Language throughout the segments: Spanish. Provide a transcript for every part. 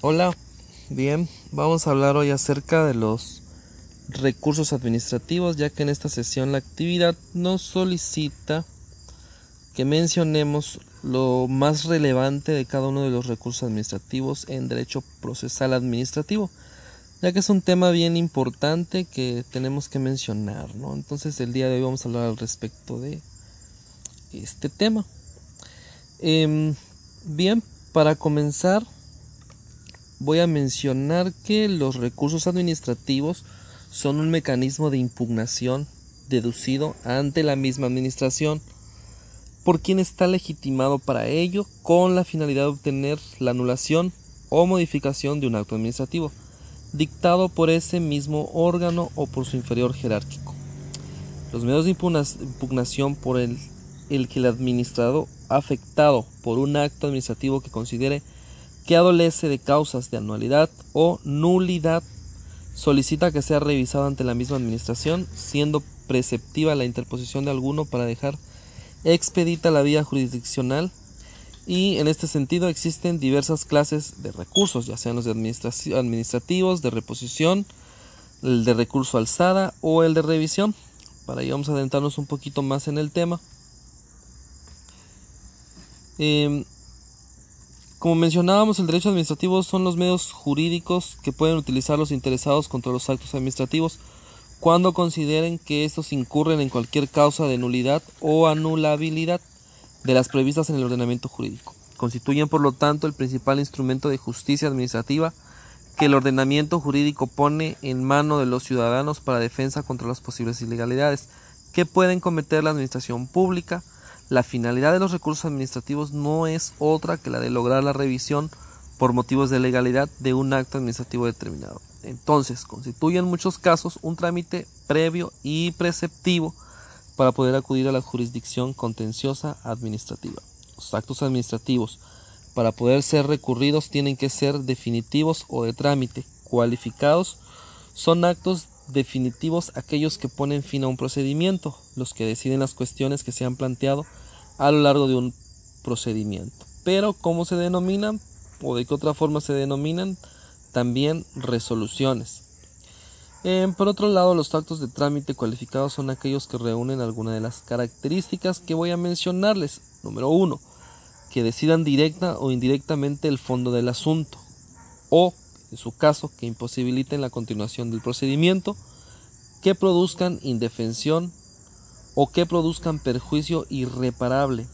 Hola, bien, vamos a hablar hoy acerca de los recursos administrativos, ya que en esta sesión la actividad nos solicita que mencionemos lo más relevante de cada uno de los recursos administrativos en derecho procesal administrativo, ya que es un tema bien importante que tenemos que mencionar, ¿no? Entonces el día de hoy vamos a hablar al respecto de este tema. Em, bien, para comenzar voy a mencionar que los recursos administrativos son un mecanismo de impugnación deducido ante la misma administración por quien está legitimado para ello con la finalidad de obtener la anulación o modificación de un acto administrativo dictado por ese mismo órgano o por su inferior jerárquico. Los medios de impugnación por el, el que el administrado afectado por un acto administrativo que considere que adolece de causas de anualidad o nulidad, solicita que sea revisado ante la misma administración, siendo preceptiva la interposición de alguno para dejar expedita la vía jurisdiccional y en este sentido existen diversas clases de recursos, ya sean los de administrativos, de reposición, el de recurso alzada o el de revisión. Para ello vamos a adentrarnos un poquito más en el tema. Em, como mencionábamos, el derecho administrativo son los medios jurídicos que pueden utilizar los interesados contra los actos administrativos cuando consideren que estos incurren en cualquier causa de nulidad o anulabilidad de las previstas en el ordenamiento jurídico. Constituyen, por lo tanto, el principal instrumento de justicia administrativa que el ordenamiento jurídico pone en mano de los ciudadanos para defensa contra las posibles ilegalidades que pueden cometer la administración pública, la finalidad de los recursos administrativos no es otra que la de lograr la revisión por motivos de legalidad de un acto administrativo determinado. Entonces, constituye en muchos casos un trámite previo y preceptivo para poder acudir a la jurisdicción contenciosa administrativa. Los actos administrativos, para poder ser recurridos, tienen que ser definitivos o de trámite. Cualificados son actos definitivos aquellos que ponen fin a un procedimiento, los que deciden las cuestiones que se han planteado a lo largo de un procedimiento. Pero ¿cómo se denominan o de qué otra forma se denominan? También resoluciones. Eh, por otro lado, los actos de trámite cualificados son aquellos que reúnen alguna de las características que voy a mencionarles. Número uno, que decidan directa o indirectamente el fondo del asunto. O, en su caso, que imposibiliten la continuación del procedimiento, que produzcan indefensión o que produzcan perjuicio irreparable.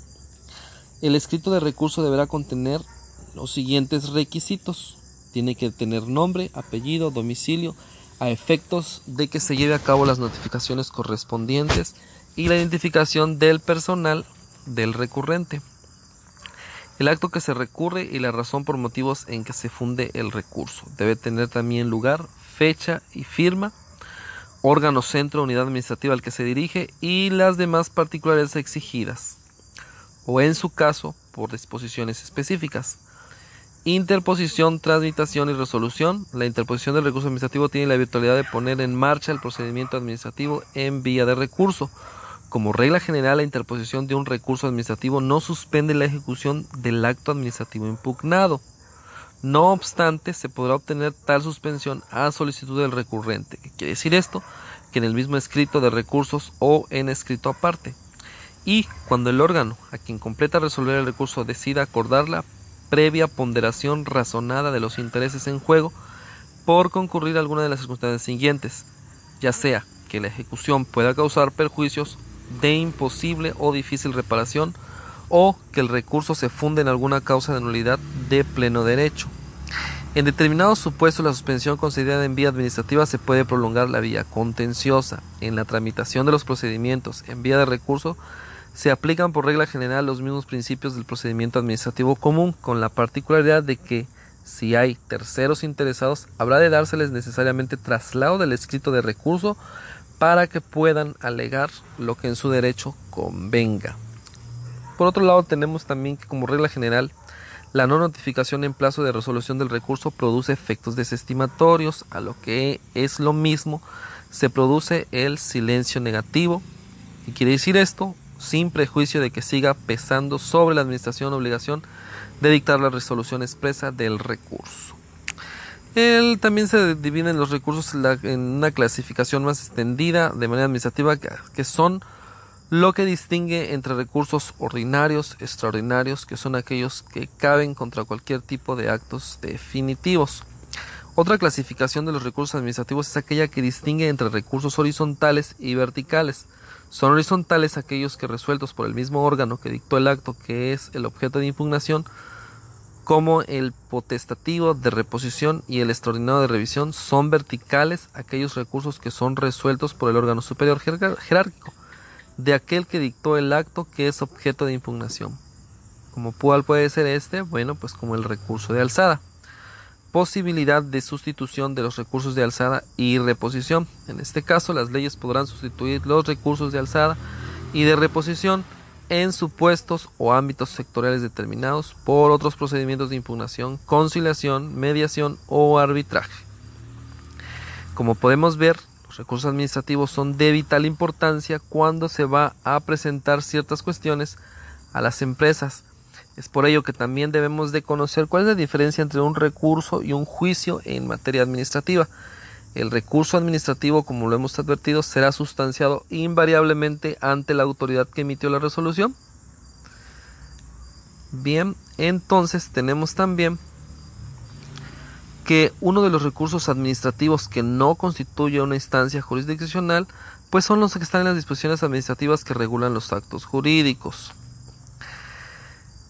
El escrito de recurso deberá contener los siguientes requisitos. Tiene que tener nombre, apellido, domicilio, a efectos de que se lleve a cabo las notificaciones correspondientes y la identificación del personal del recurrente. El acto que se recurre y la razón por motivos en que se funde el recurso. Debe tener también lugar, fecha y firma órgano, centro, unidad administrativa al que se dirige y las demás particularidades exigidas, o en su caso, por disposiciones específicas. Interposición, transmitación y resolución. La interposición del recurso administrativo tiene la virtualidad de poner en marcha el procedimiento administrativo en vía de recurso. Como regla general, la interposición de un recurso administrativo no suspende la ejecución del acto administrativo impugnado. No obstante, se podrá obtener tal suspensión a solicitud del recurrente. ¿Qué quiere decir esto? Que en el mismo escrito de recursos o en escrito aparte. Y cuando el órgano a quien completa resolver el recurso decida acordarla previa ponderación razonada de los intereses en juego por concurrir alguna de las circunstancias siguientes, ya sea que la ejecución pueda causar perjuicios de imposible o difícil reparación, o que el recurso se funde en alguna causa de nulidad de pleno derecho. En determinados supuestos, la suspensión concedida en vía administrativa se puede prolongar la vía contenciosa. En la tramitación de los procedimientos en vía de recurso, se aplican por regla general los mismos principios del procedimiento administrativo común, con la particularidad de que, si hay terceros interesados, habrá de dárseles necesariamente traslado del escrito de recurso para que puedan alegar lo que en su derecho convenga. Por otro lado, tenemos también que como regla general, la no notificación en plazo de resolución del recurso produce efectos desestimatorios, a lo que es lo mismo, se produce el silencio negativo. ¿Y quiere decir esto? Sin prejuicio de que siga pesando sobre la administración obligación de dictar la resolución expresa del recurso. También se divide en los recursos en una clasificación más extendida de manera administrativa que son lo que distingue entre recursos ordinarios, extraordinarios, que son aquellos que caben contra cualquier tipo de actos definitivos. Otra clasificación de los recursos administrativos es aquella que distingue entre recursos horizontales y verticales. Son horizontales aquellos que resueltos por el mismo órgano que dictó el acto que es el objeto de impugnación como el potestativo de reposición y el extraordinario de revisión son verticales aquellos recursos que son resueltos por el órgano superior jerárquico de aquel que dictó el acto que es objeto de impugnación. Como puede ser este? Bueno, pues como el recurso de alzada. Posibilidad de sustitución de los recursos de alzada y reposición. En este caso, las leyes podrán sustituir los recursos de alzada y de reposición en supuestos o ámbitos sectoriales determinados por otros procedimientos de impugnación, conciliación, mediación o arbitraje. Como podemos ver, recursos administrativos son de vital importancia cuando se va a presentar ciertas cuestiones a las empresas. Es por ello que también debemos de conocer cuál es la diferencia entre un recurso y un juicio en materia administrativa. El recurso administrativo, como lo hemos advertido, será sustanciado invariablemente ante la autoridad que emitió la resolución. Bien, entonces tenemos también que uno de los recursos administrativos que no constituye una instancia jurisdiccional, pues son los que están en las disposiciones administrativas que regulan los actos jurídicos.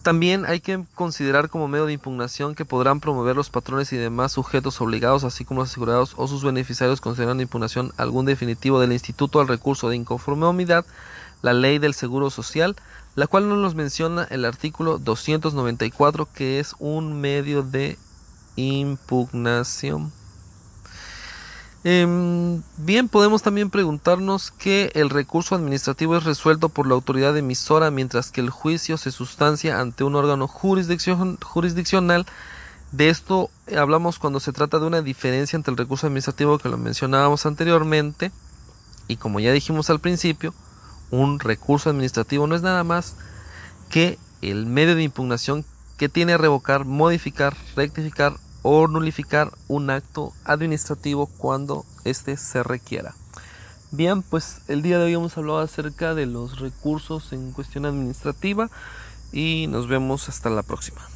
También hay que considerar como medio de impugnación que podrán promover los patrones y demás sujetos obligados, así como los asegurados o sus beneficiarios, considerando impugnación algún definitivo del instituto al recurso de inconformidad, la ley del seguro social, la cual no nos menciona el artículo 294, que es un medio de impugnación. Em, bien, podemos también preguntarnos que el recurso administrativo es resuelto por la autoridad emisora mientras que el juicio se sustancia ante un órgano jurisdiccional. De esto hablamos cuando se trata de una diferencia entre el recurso administrativo que lo mencionábamos anteriormente y como ya dijimos al principio, un recurso administrativo no es nada más que el medio de impugnación que tiene revocar, modificar, rectificar o nulificar un acto administrativo cuando éste se requiera. Bien, pues el día de hoy hemos hablado acerca de los recursos en cuestión administrativa y nos vemos hasta la próxima.